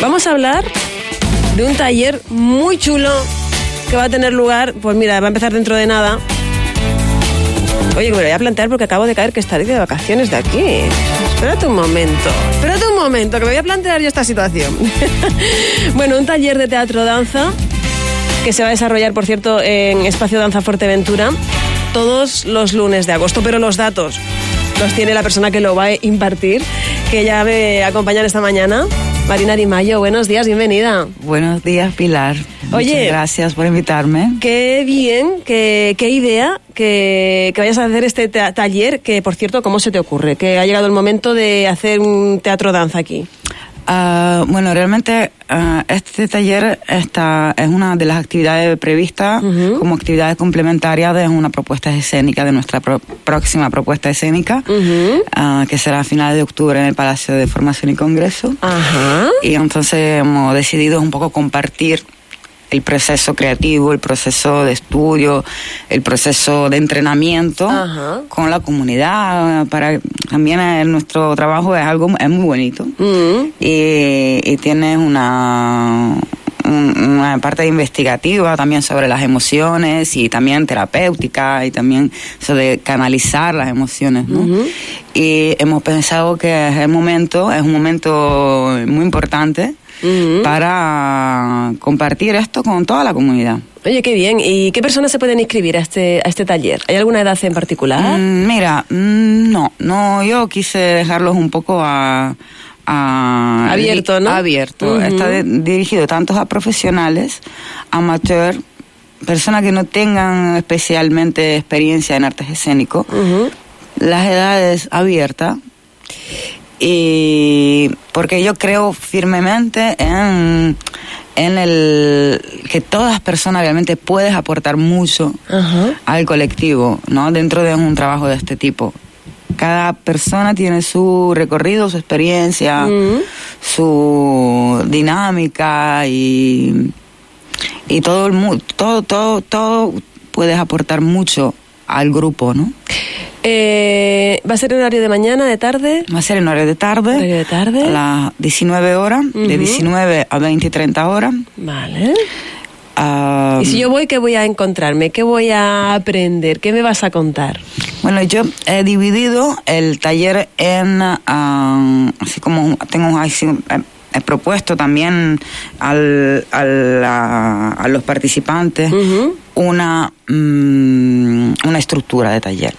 Vamos a hablar de un taller muy chulo que va a tener lugar, pues mira, va a empezar dentro de nada. Oye, me lo voy a plantear porque acabo de caer que estaré de vacaciones de aquí. Espérate un momento, espérate un momento, que me voy a plantear yo esta situación. bueno, un taller de teatro-danza que se va a desarrollar, por cierto, en Espacio Danza Fuerteventura todos los lunes de agosto, pero los datos los tiene la persona que lo va a impartir, que ya me acompañan esta mañana. Marina Di Mayo, buenos días, bienvenida. Buenos días, Pilar. Oye, Muchas gracias por invitarme. Qué bien, qué, qué idea que, que, vayas a hacer este taller, que por cierto, ¿cómo se te ocurre? Que ha llegado el momento de hacer un teatro danza aquí. Uh, bueno, realmente uh, este taller está, es una de las actividades previstas uh -huh. como actividades complementarias de una propuesta escénica, de nuestra pro próxima propuesta escénica, -huh. que será a finales de octubre en el Palacio de Formación y Congreso. -huh. Y entonces hemos decidido un poco compartir el proceso creativo, el proceso de estudio, el proceso de entrenamiento Ajá. con la comunidad. Para también el, nuestro trabajo es algo es muy bonito Mm. y, y tiene una una parte investigativa también sobre las emociones y también terapéutica y también sobre canalizar las emociones, ¿no? Uh -huh. Y hemos pensado que es el momento, es un momento muy importante Uh -huh. para compartir esto con toda la comunidad. Oye, qué bien. ¿Y qué personas se pueden inscribir a este, a este taller? ¿Hay alguna edad en particular? Mm, mira, mm, no, no, yo quise dejarlos un poco a... a abierto, ¿no? Abierto. Uh -huh. Está de, dirigido tanto a profesionales, amateur, personas que no tengan especialmente experiencia en artes escénicos. Uh -huh. Las edades abiertas y porque yo creo firmemente en, en el que todas personas realmente puedes aportar mucho uh -huh. al colectivo, ¿no? Dentro de un trabajo de este tipo. Cada persona tiene su recorrido, su experiencia, uh -huh. su dinámica y, y todo el mundo, todo, todo, todo puedes aportar mucho al grupo, ¿no? Eh, ¿Va a ser en horario de mañana, de tarde? Va a ser en horario de tarde. ¿Horario de tarde? A las 19 horas, uh -huh. de 19 a 20 y 30 horas. Vale. Uh, y si yo voy, ¿qué voy a encontrarme? ¿Qué voy a aprender? ¿Qué me vas a contar? Bueno, yo he dividido el taller en, uh, así como tengo así, he propuesto también al, al, a, a, los participantes uh -huh. Una, um, una estructura de taller.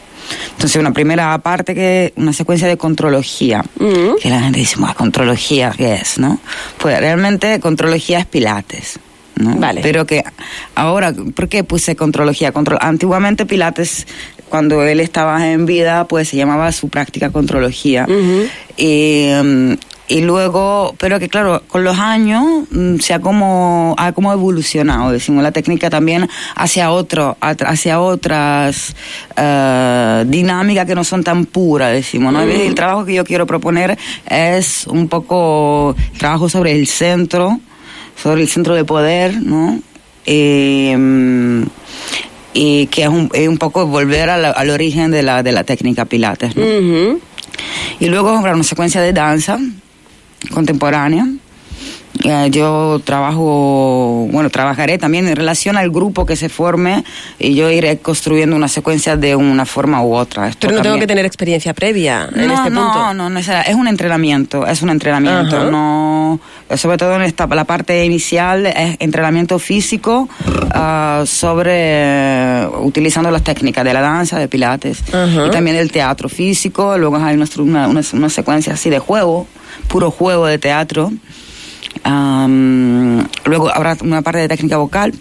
Entonces, una primera parte que una secuencia de contrología, uh -huh. que la gente dice, contrología, ¿qué es? ¿no? Pues realmente contrología es pilates. ¿no? Vale. Pero que ahora, ¿por qué puse contrología? Control, antiguamente Pilates, cuando él estaba en vida, pues se llamaba su práctica contrología. Uh -huh. y, um, y luego, pero que claro, con los años se ha como, ha como evolucionado, decimos, la técnica también hacia otro, hacia otras uh, dinámicas que no son tan puras, decimos, ¿no? El trabajo que yo quiero proponer es un poco trabajo sobre el centro, sobre el centro de poder, ¿no? Eh, y que es un, es un poco volver la, al origen de la, de la técnica Pilates, ¿no? Uh -huh. Y luego una secuencia de danza contemporánea. Eh, yo trabajo, bueno, trabajaré también en relación al grupo que se forme y yo iré construyendo una secuencia de una forma u otra. Esto Pero no también. tengo que tener experiencia previa en no, este no, punto. No, no, es un entrenamiento, es un entrenamiento. No, sobre todo en esta, la parte inicial es entrenamiento físico uh, sobre, uh, utilizando las técnicas de la danza, de pilates uh y también del teatro físico. Luego hay una, una, una secuencia así de juego, puro juego de teatro. Um, luego habrá una parte de técnica vocal.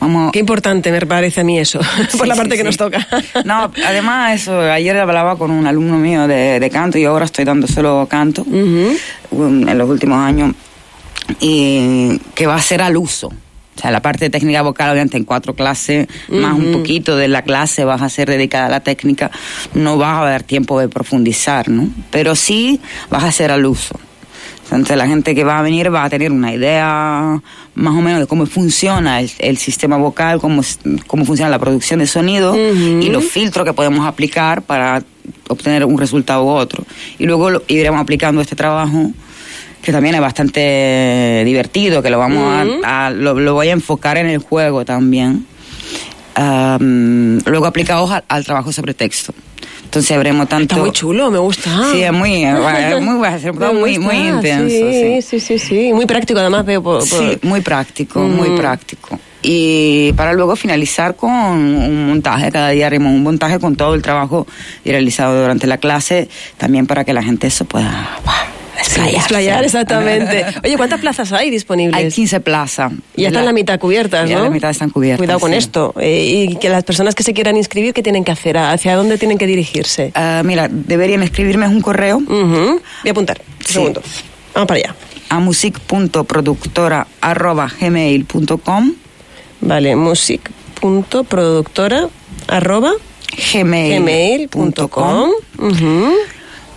Vamos... Qué importante me parece a mí eso, sí, por la parte sí, que sí. nos toca. No, además eso, ayer hablaba con un alumno mío de, de canto y ahora estoy dando solo canto uh -huh. en los últimos años y que va a ser al uso. O sea, la parte de técnica vocal, obviamente, en cuatro clases, uh -huh. más un poquito de la clase vas a ser dedicada a la técnica, no vas a haber tiempo de profundizar, ¿no? Pero sí vas a hacer al uso. Entonces la gente que va a venir va a tener una idea más o menos de cómo funciona el, el sistema vocal, cómo, cómo funciona la producción de sonido uh -huh. y los filtros que podemos aplicar para obtener un resultado u otro. Y luego lo, iremos aplicando este trabajo que también es bastante divertido, que lo vamos a, a- lo, lo voy a enfocar en el juego también. Am, luego aplicados al, al trabajo sobre texto. Entonces habremos tanto... Está muy chulo, me gusta. Sí, es muy, muy, va a ser Me muy, muy intenso. Sí, sí. sí, sí. Muy práctico además veo por... Sí, muy práctico, muy práctico. Y para luego finalizar con un montaje, cada día haremos un montaje con todo el trabajo realizado durante la clase, también para que la gente se pueda. Explayarse. Explayar, exactamente. Oye, ¿cuántas plazas hay disponibles? Hay 15 plazas. Y ya están la mitad cubiertas, Ya ¿no? la mitad están cubiertas, Cuidado con sí. esto. Eh, y que las personas que se quieran inscribir, ¿qué tienen que hacer? ¿Hacia dónde tienen que dirigirse? Ah, mira, deberían escribirme un correo Ujú. Voy a apuntar. Un Sí. segundo. Vamos para allá. a music.productora.gmail.com Vale, music.productora arroba gmail.com. Ujú.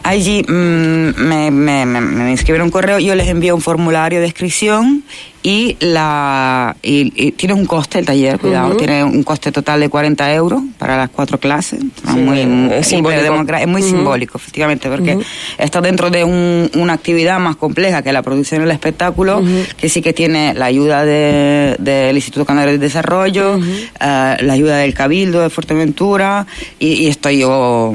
Allí mm, me, me, me, me inscriben un correo, yo les envío un formulario de inscripción y la y, y tiene un coste el taller, cuidado, tiene un coste total de 40 euros para las cuatro clases. Sí, muy, es simbólico. es muy simbólico, efectivamente, porque está dentro de un- una actividad más compleja que la producción del espectáculo, que sí que tiene la ayuda de- del Instituto Canario de Desarrollo, eh, la ayuda del Cabildo de Fuerteventura y, y estoy yo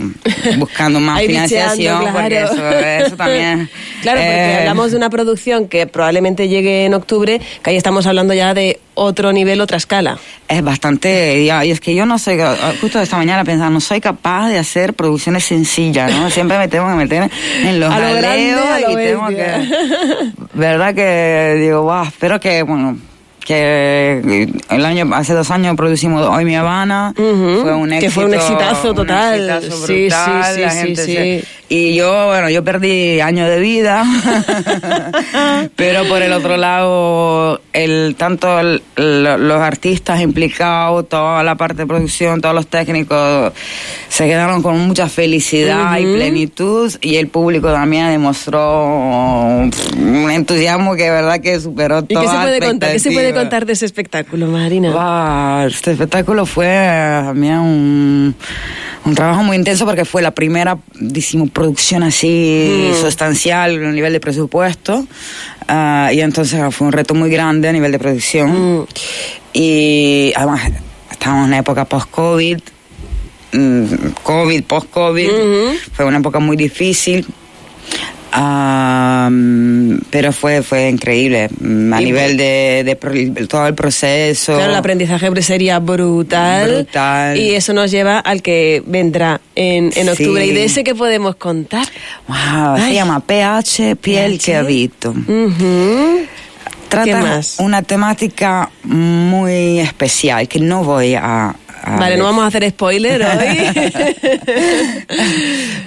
buscando más financiación bicheando, porque claro. eso, eso también. Claro, porque eh, hablamos de una producción que probablemente llegue en octubre, que ahí estamos hablando ya de otro nivel, otra escala. Es bastante, y es que yo no soy, justo esta mañana pensaba, no soy capaz de hacer producciones sencillas, ¿no? Siempre me tengo que meter en los A lo grande, jaleos a lo y tengo que, verdad que digo, wow, espero que, bueno, que el año, hace dos años producimos Hoy Mi Habana, fue un que éxito. fue un exitazo total. exitazo Sí, sí, la sí, gente sí, se- sí. Y yo, bueno, yo perdí años de vida, pero por el otro lado, el tanto el- los artistas implicados, toda la parte de producción, todos los técnicos se quedaron con mucha felicidad y plenitud y el público también demostró un entusiasmo que de verdad que superó ¿Y qué toda se puede contar? ¿Qué se puede contar de ese espectáculo, Marina? Wow, este espectáculo fue también un, un trabajo muy intenso porque fue la primera, decimos, producción así Mm. sustancial a nivel de presupuesto. Ah, y entonces fue un reto muy grande a nivel de producción. Mm. Y además estábamos en una época post-COVID. mm, COVID, post-COVID. Ujú. Fue una época muy difícil. Pero fue fue increíble a Y nivel de, de pro- todo el proceso Claro, el aprendizaje sería brutal. Brutal. Y eso nos lleva al que vendrá en, en octubre. Sí. ¿Y de ese qué podemos contar? Wow, se Ay. llama PH Piel PH. que habito. Ujú. Trata ¿Qué más? una temática muy especial que no voy a, a Vale, no vamos a hacer spoiler hoy.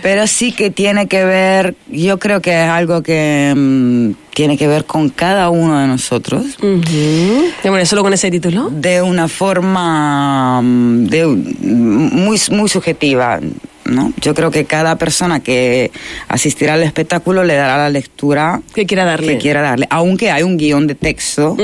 Pero sí que tiene que ver, yo creo que es algo que mm, tiene que ver con cada uno de nosotros. Y Bueno, solo con ese título. de una forma mm, de, muy, muy subjetiva. ¿No? Yo creo que cada persona que asistirá al espectáculo le dará la lectura ¿Qué quiera darle? que quiera darle, aunque hay un guion de texto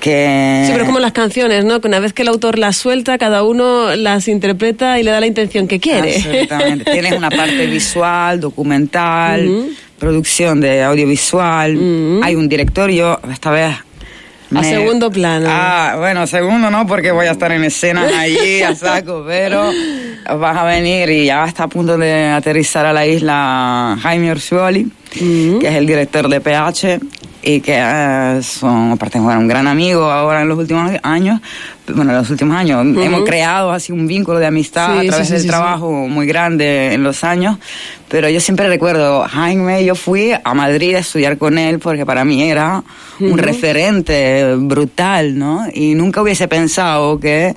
que... Sí, pero como las canciones, ¿no? Que una vez que el autor las suelta, cada uno las interpreta y le da la intención que quiere. Absolutamente. Tienes una parte visual, documental, producción de audiovisual. Hay un director, yo esta vez... A segundo plano. Ah, bueno, segundo no, porque voy a estar en escena allí a saco, pero vas a venir y ya está a punto de aterrizar a la isla Jaime Orsuoli, Ujú. que es el director de PH y que es un, aparte, bueno, un gran amigo ahora en los últimos años. Bueno, en los últimos años hemos creado así un vínculo de amistad Sí, a través sí, del sí, sí. trabajo muy grande en los años, pero yo siempre recuerdo, Jaime, yo fui a Madrid a estudiar con él porque para mí era un referente brutal, ¿no? Y nunca hubiese pensado que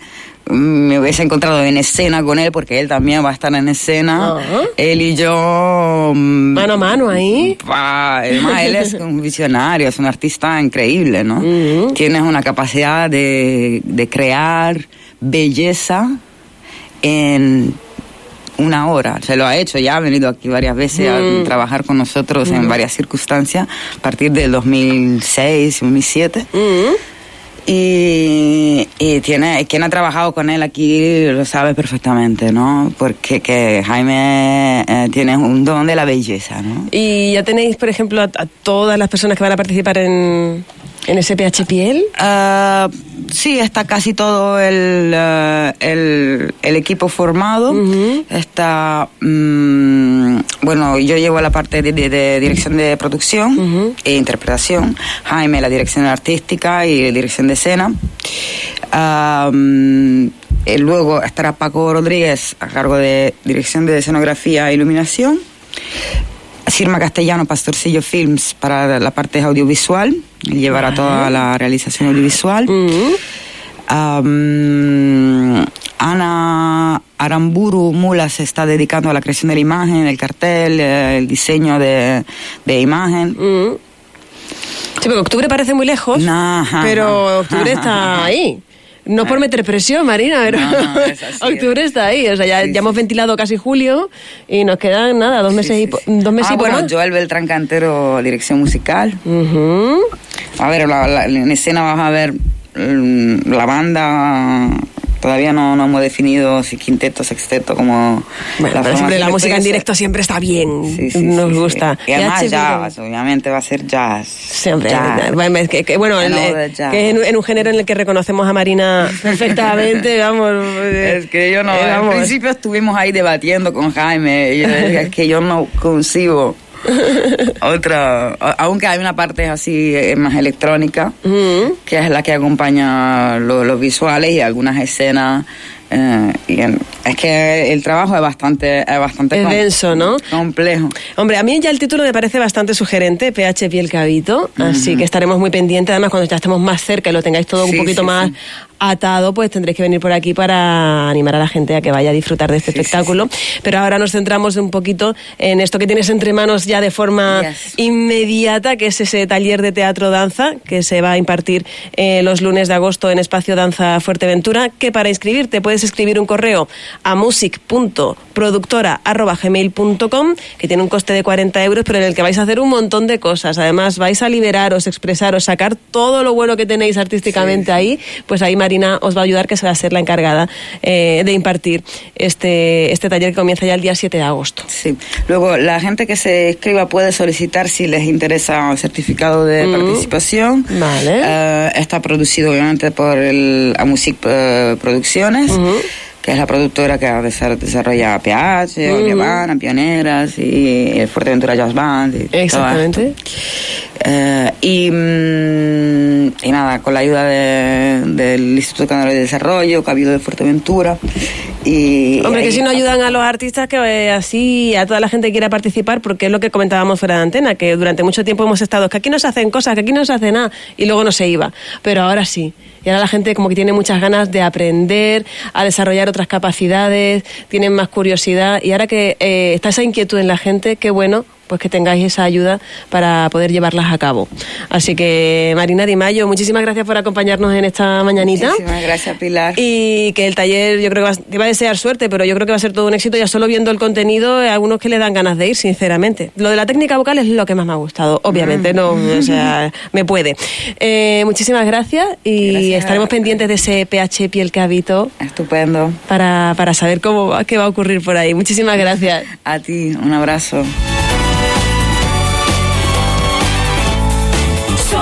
me hubiese encontrado en escena con él porque él también va a estar en escena. Él y yo... mm, Mano a mano ahí. Pa, además, él es un visionario, es un artista increíble, ¿no? Ujú. Tienes una capacidad de, de crear belleza en una hora. Se lo ha hecho, ya ha venido aquí varias veces Mm. a trabajar con nosotros en varias circunstancias, a partir del 2006, 2007. Ujú. Y, y tiene, quien ha trabajado con él aquí lo sabe perfectamente, ¿no? Porque que Jaime eh, tiene un don de la belleza, ¿no? Y ya tenéis, por ejemplo, a, a todas las personas que van a participar en, en ese PH Piel. Ah, sí, está casi todo el, eh, el, el equipo formado. Está, mm, bueno, yo llevo la parte de, de- de dirección de producción e interpretación. Jaime la dirección artística y dirección de escena. Eh, luego estará Paco Rodríguez a cargo de dirección de escenografía e iluminación. Sirma Castellano, Pastorcillo Films para la parte audiovisual, llevará toda la realización audiovisual. Ana Aramburu Mula se está dedicando a la creación de la imagen, el cartel, eh, el diseño de, de imagen. Sí, porque octubre parece muy lejos, Nah, pero octubre está ahí. No por meter presión, Marina, pero No, no, es así, octubre es. está ahí. O sea, ya, Sí, ya hemos sí. ventilado casi julio y nos quedan nada, dos meses Sí, y dos meses Ah, y bueno. Joel Beltrán Cantero, dirección musical. A ver, la- la- en escena vas a ver mm, la banda. Todavía no, no hemos definido si quinteto, sexteto, como. Bueno, pero siempre la música en directo siempre está bien. Sí, sí, Nos sí, gusta. Y además jazz, obviamente va a ser jazz. Siempre. Jazz. Bueno, es que, que, bueno, I el- eh, que es en, en un género en el que reconocemos a Marina perfectamente, vamos. eh, Es que yo no, eh, al principio estuvimos ahí debatiendo con Jaime, y es que yo no concibo otra, aunque hay una parte así eh, más electrónica, que es la que acompaña lo- los visuales y algunas escenas. eh, y en- es que el trabajo es bastante, es bastante Es denso, ¿no? complejo. Hombre, a mí ya el título me parece bastante sugerente, PH Piel Cabito, así que estaremos muy pendientes. Además, cuando ya estemos más cerca y lo tengáis todo un poquito sí, más sí. Atado, pues tendréis que venir por aquí para animar a la gente a que vaya a disfrutar de este Sí, sí, espectáculo. Pero ahora nos centramos un poquito en esto que tienes entre manos ya de forma Yes. inmediata, que es ese taller de teatro-danza que se va a impartir eh, los lunes de agosto en Espacio Danza Fuerteventura, que para inscribirte puedes escribir un correo a music.productora.gmail.com, que tiene un coste de 40 euros, pero en el que vais a hacer un montón de cosas. Además, vais a liberaros, expresaros, sacar todo lo bueno que tenéis artísticamente ahí, pues ahí Marina os va a ayudar, que se va a ser la encargada eh, de impartir este, este taller que comienza ya el día 7 de agosto. Sí. Luego, la gente que se inscriba puede solicitar si les interesa un certificado de Mm. participación. Vale. Eh, está producido obviamente por el Amusic eh, Producciones. Ujú. Que es la productora que desa- desarrolla PH, Ujú. Olievana, Pioneras y el Fuerteventura Jazz Band. y Exactamente. Eh, y, mm, y nada, con la ayuda de- del Instituto Canario de Desarrollo, Cabildo de Fuerteventura. Y, Hombre, que y- si no ayudan a los artistas, que eh, así a toda la gente que quiera participar, porque es lo que comentábamos fuera de antena, que durante mucho tiempo hemos estado, que aquí no se hacen cosas, que aquí no se hace nada, y luego no se iba. Pero ahora sí. Y ahora la gente como que tiene muchas ganas de aprender, a desarrollar otras capacidades, tienen más curiosidad, y ahora que eh, está esa inquietud en la gente, qué bueno pues que tengáis esa ayuda para poder llevarlas a cabo. Así que, Marina Di Mayo, muchísimas gracias por acompañarnos en esta mañanita. Muchísimas gracias, Pilar. Y que el taller, yo creo que va, te va a desear suerte, pero yo creo que va a ser todo un éxito. Ya solo viendo el contenido, algunos que le dan ganas de ir, sinceramente. Lo de la técnica vocal es lo que más me ha gustado, obviamente, no, o sea, me puede. Eh, muchísimas gracias y Gracias. estaremos pendientes de ese PH piel que habito Estupendo. para, para saber cómo va- qué va a ocurrir por ahí. Muchísimas gracias. A ti, un abrazo.